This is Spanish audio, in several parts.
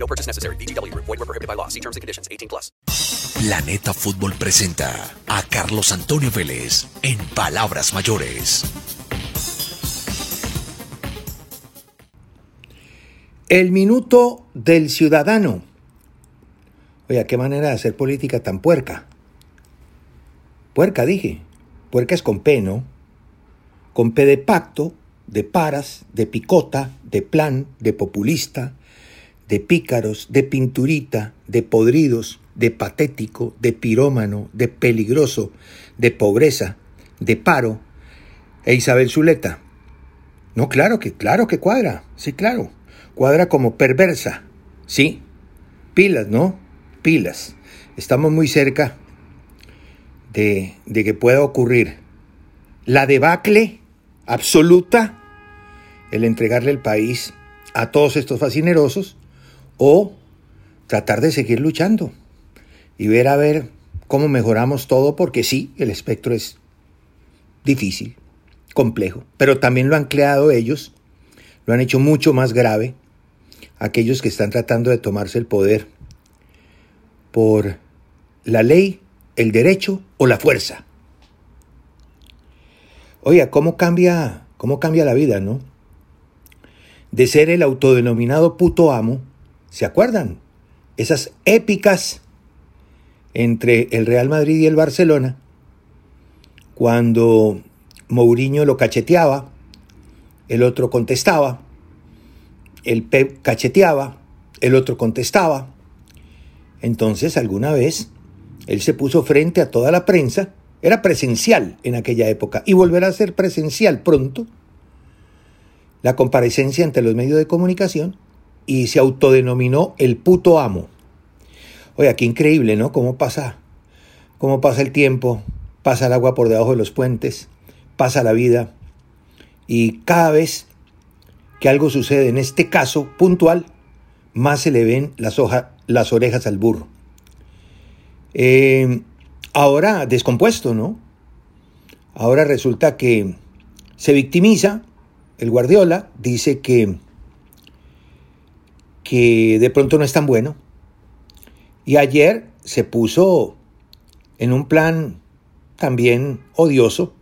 No purchase necessary. VGW. Void were prohibited by law. See terms and conditions. 18 plus. Planeta Fútbol presenta a Carlos Antonio Vélez en Palabras Mayores. El minuto del ciudadano. Oiga, qué manera de hacer política tan puerca. Puerca, dije. Puerca es con P, ¿no? Con P de pacto, de paras, de picota, de plan, de populista, de pícaros, de pinturita, de podridos, de patético, de pirómano, de peligroso, de pobreza, de paro, e Isabel Zuleta. No, claro que, claro que cuadra, sí, claro. Cuadra como perversa, sí. Pilas, ¿no? Pilas. Estamos muy cerca de, de que pueda ocurrir la debacle absoluta, el entregarle el país a todos estos fascinerosos, o tratar de seguir luchando y ver a ver cómo mejoramos todo, porque sí, el espectro es difícil, complejo, pero también lo han creado ellos, lo han hecho mucho más grave, aquellos que están tratando de tomarse el poder por la ley, el derecho o la fuerza. Oiga, ¿cómo cambia, cómo cambia la vida, no? De ser el autodenominado puto amo, ¿se acuerdan? Esas épicas entre el Real Madrid y el Barcelona, cuando Mourinho lo cacheteaba, el otro contestaba, el Pep cacheteaba, el otro contestaba. Entonces, alguna vez, él se puso frente a toda la prensa, era presencial en aquella época y volverá a ser presencial pronto, la comparecencia ante los medios de comunicación y se autodenominó el puto amo. Oiga, qué increíble, ¿no? ¿Cómo pasa? ¿Cómo pasa el tiempo? Pasa el agua por debajo de los puentes, pasa la vida y cada vez que algo sucede en este caso puntual, más se le ven las, las orejas al burro. Eh, ahora descompuesto, ¿no? Ahora resulta que se victimiza, el Guardiola dice que, que de pronto no es tan bueno. Y ayer se puso en un plan también odioso,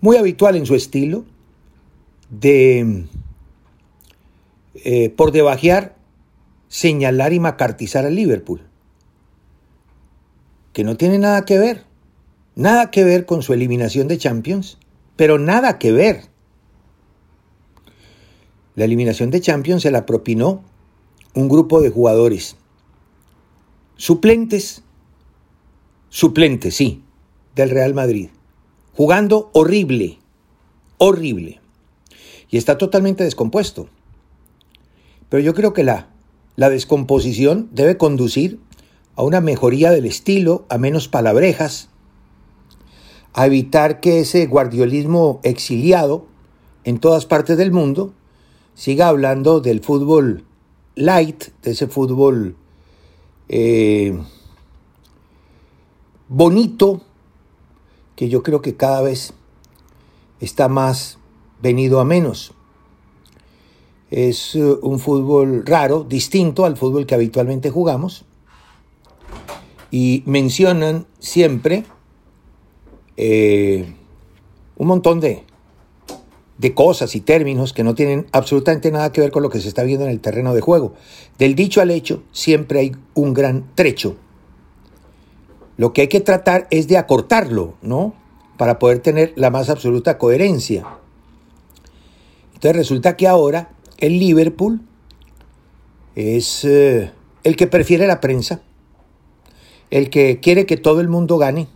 muy habitual en su estilo, de eh, por debajear, señalar y macartizar al Liverpool, que no tiene nada que ver, nada que ver con su eliminación de Champions, pero nada que ver. La eliminación de Champions se la propinó un grupo de jugadores suplentes, suplentes, sí, del Real Madrid, jugando horrible, horrible y está totalmente descompuesto. Pero yo creo que la, la descomposición debe conducir a una mejoría del estilo, a menos palabrejas, a evitar que ese guardiolismo exiliado en todas partes del mundo siga hablando del fútbol light, de ese fútbol eh, bonito, que yo creo que cada vez está más venido a menos. Es eh, un fútbol raro, distinto al fútbol que habitualmente jugamos. Y mencionan siempre eh, un montón de, de cosas y términos que no tienen absolutamente nada que ver con lo que se está viendo en el terreno de juego. Del dicho al hecho siempre hay un gran trecho. Lo que hay que tratar es de acortarlo, ¿no? Para poder tener la más absoluta coherencia. Entonces resulta que ahora el Liverpool es eh, el que prefiere la prensa, el que quiere que todo el mundo gane,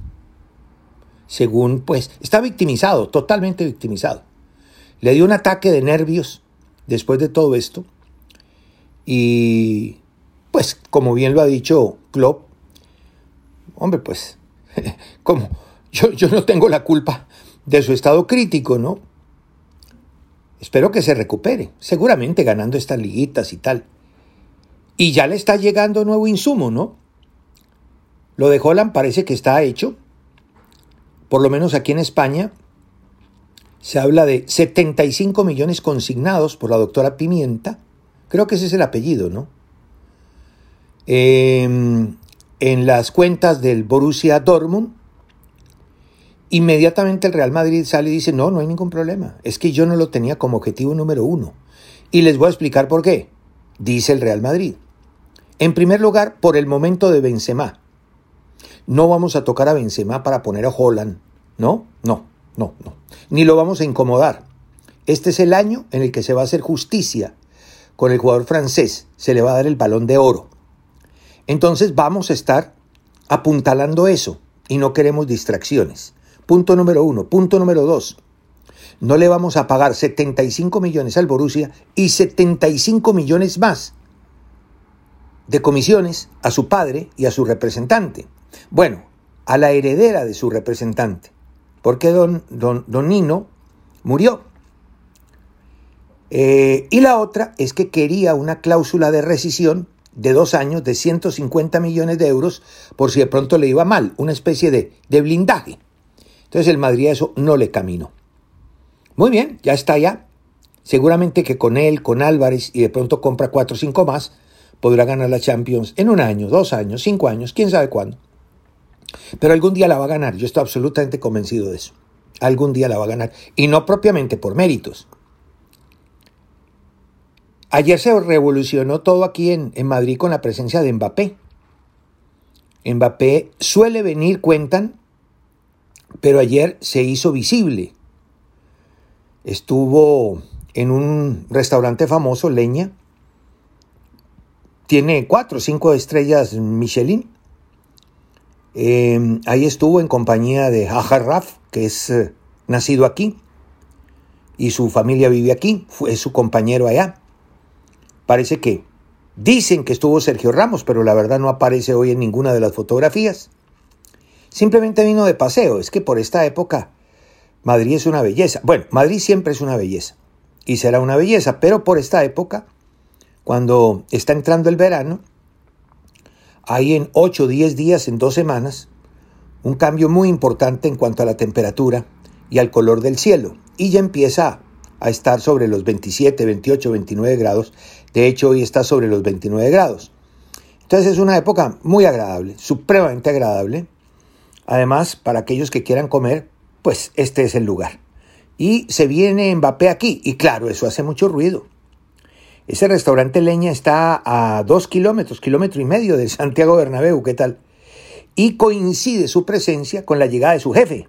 según pues está victimizado, totalmente victimizado. Le dio un ataque de nervios después de todo esto y pues como bien lo ha dicho Klopp, hombre pues como yo, yo no tengo la culpa de su estado crítico, ¿no? Espero que se recupere, seguramente ganando estas liguitas y tal. Y ya le está llegando nuevo insumo, ¿no? Lo de Holland parece que está hecho. Por lo menos aquí en España se habla de 75 millones consignados por la doctora Pimienta. Creo que ese es el apellido, ¿no? Em, en las cuentas del Borussia Dortmund Inmediatamente el Real Madrid sale y dice, no, no hay ningún problema. Es que yo no lo tenía como objetivo número uno. Y les voy a explicar por qué. Dice el Real Madrid. En primer lugar, por el momento de Benzema. No vamos a tocar a Benzema para poner a Holland. No, no, no, no. Ni lo vamos a incomodar. Este es el año en el que se va a hacer justicia con el jugador francés. Se le va a dar el balón de oro. Entonces vamos a estar apuntalando eso y no queremos distracciones. Punto número uno. Punto número dos. No le vamos a pagar 75 millones al Borussia y 75 millones más de comisiones a su padre y a su representante. Bueno, a la heredera de su representante, porque don, don, don Nino murió. Eh, y la otra es que quería una cláusula de rescisión de dos años de 150 millones de euros por si de pronto le iba mal, una especie de, de blindaje. Entonces el Madrid a eso no le caminó. Muy bien, ya está ya. Seguramente que con él, con Álvarez y de pronto compra cuatro o cinco más, podrá ganar la Champions en un año, dos años, cinco años, quién sabe cuándo. Pero algún día la va a ganar, yo estoy absolutamente convencido de eso. Algún día la va a ganar. Y no propiamente por méritos. Ayer se revolucionó todo aquí en, en Madrid con la presencia de Mbappé. Mbappé suele venir, cuentan, pero ayer se hizo visible. Estuvo en un restaurante famoso, Leña. Tiene cuatro o cinco estrellas Michelin. Eh, ahí estuvo en compañía de Raf, que es eh, nacido aquí. Y su familia vive aquí. Fue su compañero allá. Parece que dicen que estuvo Sergio Ramos, pero la verdad no aparece hoy en ninguna de las fotografías. Simplemente vino de paseo. Es que por esta época Madrid es una belleza. Bueno, Madrid siempre es una belleza y será una belleza, pero por esta época, cuando está entrando el verano, hay en 8 o 10 días, en dos semanas, un cambio muy importante en cuanto a la temperatura y al color del cielo. Y ya empieza a estar sobre los 27, 28, 29 grados. De hecho, hoy está sobre los 29 grados. Entonces es una época muy agradable, supremamente agradable. Además, para aquellos que quieran comer, pues este es el lugar. Y se viene Mbappé aquí, y claro, eso hace mucho ruido. Ese restaurante Leña está a dos kilómetros, kilómetro y medio de Santiago Bernabéu, ¿qué tal? Y coincide su presencia con la llegada de su jefe.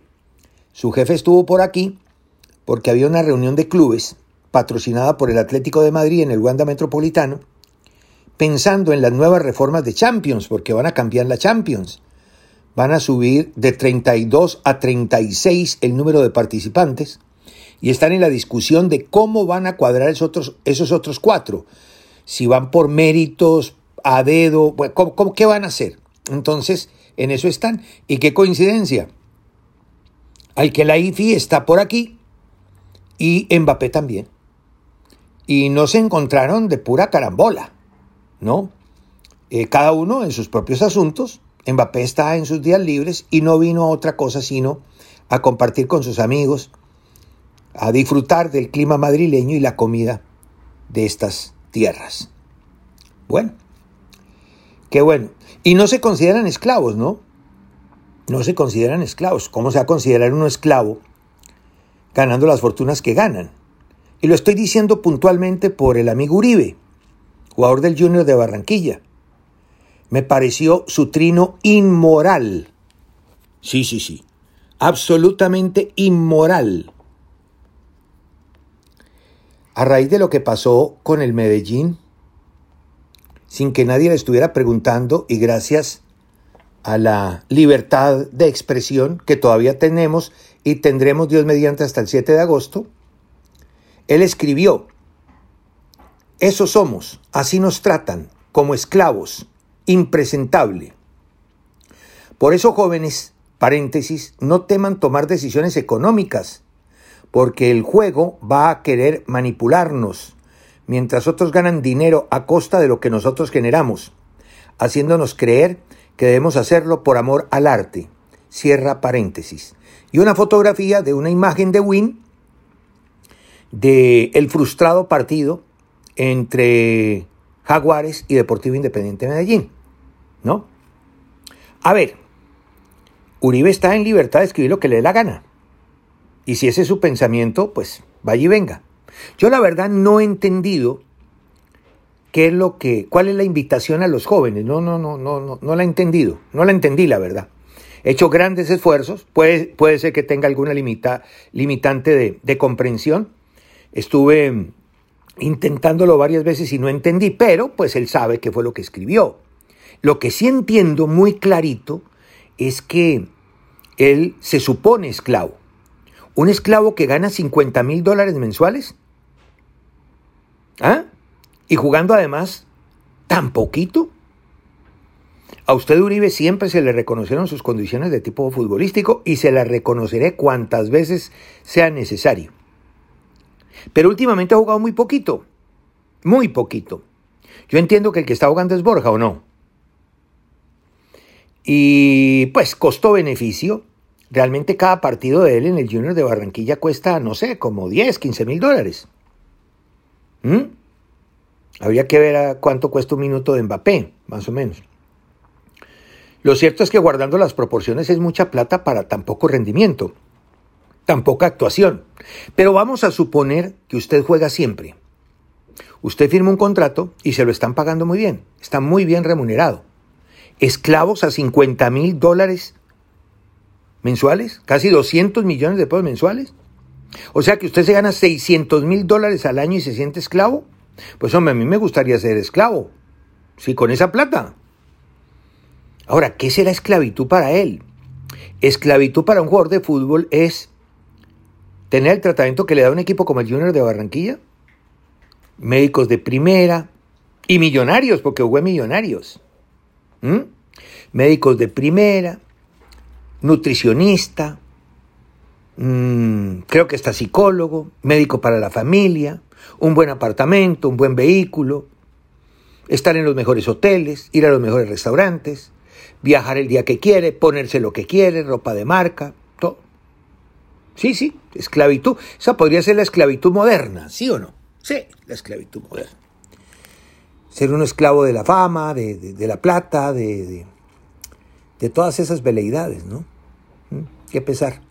Su jefe estuvo por aquí porque había una reunión de clubes patrocinada por el Atlético de Madrid en el Wanda Metropolitano, pensando en las nuevas reformas de Champions, porque van a cambiar la Champions van a subir de 32 a 36 el número de participantes y están en la discusión de cómo van a cuadrar esos otros, esos otros cuatro. Si van por méritos, a dedo, ¿qué van a hacer? Entonces, en eso están. Y qué coincidencia. Al que la IFI está por aquí y Mbappé también. Y no se encontraron de pura carambola, ¿no? Eh, cada uno en sus propios asuntos Mbappé está en sus días libres y no vino a otra cosa sino a compartir con sus amigos, a disfrutar del clima madrileño y la comida de estas tierras. Bueno, qué bueno. Y no se consideran esclavos, ¿no? No se consideran esclavos. ¿Cómo se va a considerar uno esclavo ganando las fortunas que ganan? Y lo estoy diciendo puntualmente por el amigo Uribe, jugador del Junior de Barranquilla. Me pareció su trino inmoral. Sí, sí, sí. Absolutamente inmoral. A raíz de lo que pasó con el Medellín, sin que nadie le estuviera preguntando y gracias a la libertad de expresión que todavía tenemos y tendremos Dios mediante hasta el 7 de agosto, él escribió, eso somos, así nos tratan, como esclavos, impresentable. Por eso, jóvenes, paréntesis, no teman tomar decisiones económicas, porque el juego va a querer manipularnos, mientras otros ganan dinero a costa de lo que nosotros generamos, haciéndonos creer que debemos hacerlo por amor al arte. Cierra paréntesis. Y una fotografía de una imagen de Win de el frustrado partido entre Jaguares y Deportivo Independiente de Medellín, ¿no? A ver, Uribe está en libertad de escribir lo que le dé la gana. Y si ese es su pensamiento, pues vaya y venga. Yo la verdad no he entendido qué es lo que, cuál es la invitación a los jóvenes. No, no, no, no, no, no la he entendido. No la entendí, la verdad. He hecho grandes esfuerzos. Puede, puede ser que tenga alguna limita, limitante de, de comprensión. Estuve intentándolo varias veces y no entendí, pero pues él sabe qué fue lo que escribió. Lo que sí entiendo muy clarito es que él se supone esclavo. Un esclavo que gana 50 mil dólares mensuales. ¿Ah? Y jugando además tan poquito. A usted Uribe siempre se le reconocieron sus condiciones de tipo futbolístico y se las reconoceré cuantas veces sea necesario. Pero últimamente ha jugado muy poquito. Muy poquito. Yo entiendo que el que está jugando es Borja o no. Y pues costo-beneficio. Realmente cada partido de él en el Junior de Barranquilla cuesta, no sé, como 10, 15 mil dólares. ¿Mm? Habría que ver a cuánto cuesta un minuto de Mbappé, más o menos. Lo cierto es que guardando las proporciones es mucha plata para tan poco rendimiento, tan poca actuación. Pero vamos a suponer que usted juega siempre. Usted firma un contrato y se lo están pagando muy bien, está muy bien remunerado. Esclavos a 50 mil dólares mensuales, casi 200 millones de pesos mensuales. O sea que usted se gana 600 mil dólares al año y se siente esclavo. Pues hombre, a mí me gustaría ser esclavo. Sí, con esa plata. Ahora, ¿qué será esclavitud para él? Esclavitud para un jugador de fútbol es tener el tratamiento que le da un equipo como el Junior de Barranquilla. Médicos de primera y millonarios, porque jugó millonarios. Médicos de primera, nutricionista, mmm, creo que está psicólogo, médico para la familia, un buen apartamento, un buen vehículo, estar en los mejores hoteles, ir a los mejores restaurantes, viajar el día que quiere, ponerse lo que quiere, ropa de marca, todo. Sí, sí, esclavitud. Esa podría ser la esclavitud moderna, ¿sí o no? Sí, la esclavitud moderna. Ser un esclavo de la fama, de, de, la plata, de de todas esas veleidades, ¿no? ¿Mm? Qué pesar.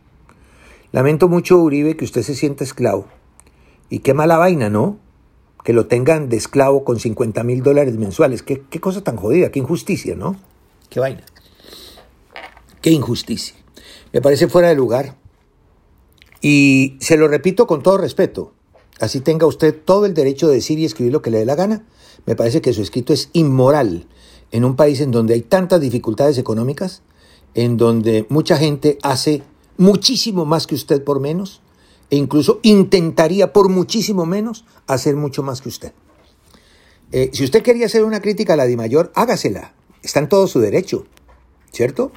Lamento mucho, Uribe, que usted se sienta esclavo. Y qué mala vaina, ¿no? Que lo tengan de esclavo con 50 mil dólares mensuales. ¿Qué, qué cosa tan jodida, qué injusticia, ¿no? Qué vaina. Qué injusticia. Me parece fuera de lugar. Y se lo repito con todo respeto. Así tenga usted todo el derecho de decir y escribir lo que le dé la gana. Me parece que su escrito es inmoral en un país en donde hay tantas dificultades económicas, en donde mucha gente hace muchísimo más que usted por menos, e incluso intentaría por muchísimo menos hacer mucho más que usted. Eh, si usted quería hacer una crítica a la Mayor, hágasela. Está en todo su derecho, ¿cierto?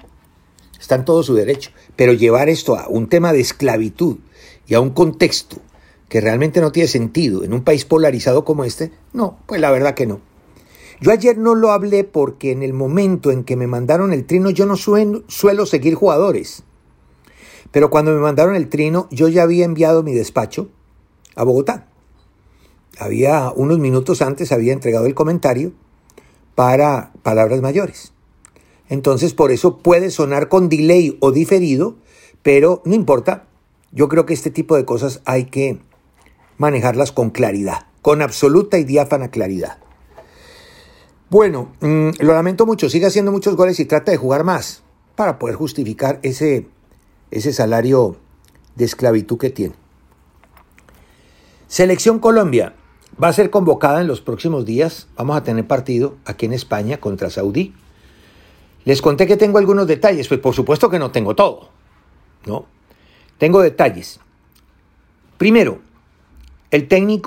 Está en todo su derecho. Pero llevar esto a un tema de esclavitud y a un contexto que realmente no tiene sentido en un país polarizado como este, no, pues la verdad que no. Yo ayer no lo hablé porque en el momento en que me mandaron el trino yo no suelo, suelo seguir jugadores. Pero cuando me mandaron el trino yo ya había enviado mi despacho a Bogotá. Había unos minutos antes había entregado el comentario para palabras mayores. Entonces por eso puede sonar con delay o diferido, pero no importa. Yo creo que este tipo de cosas hay que manejarlas con claridad, con absoluta y diáfana claridad. Bueno, mmm, lo lamento mucho, sigue haciendo muchos goles y trata de jugar más para poder justificar ese, ese salario de esclavitud que tiene. Selección Colombia va a ser convocada en los próximos días. Vamos a tener partido aquí en España contra Saudí. Les conté que tengo algunos detalles, pues por supuesto que no tengo todo. ¿no? Tengo detalles. Primero, el técnico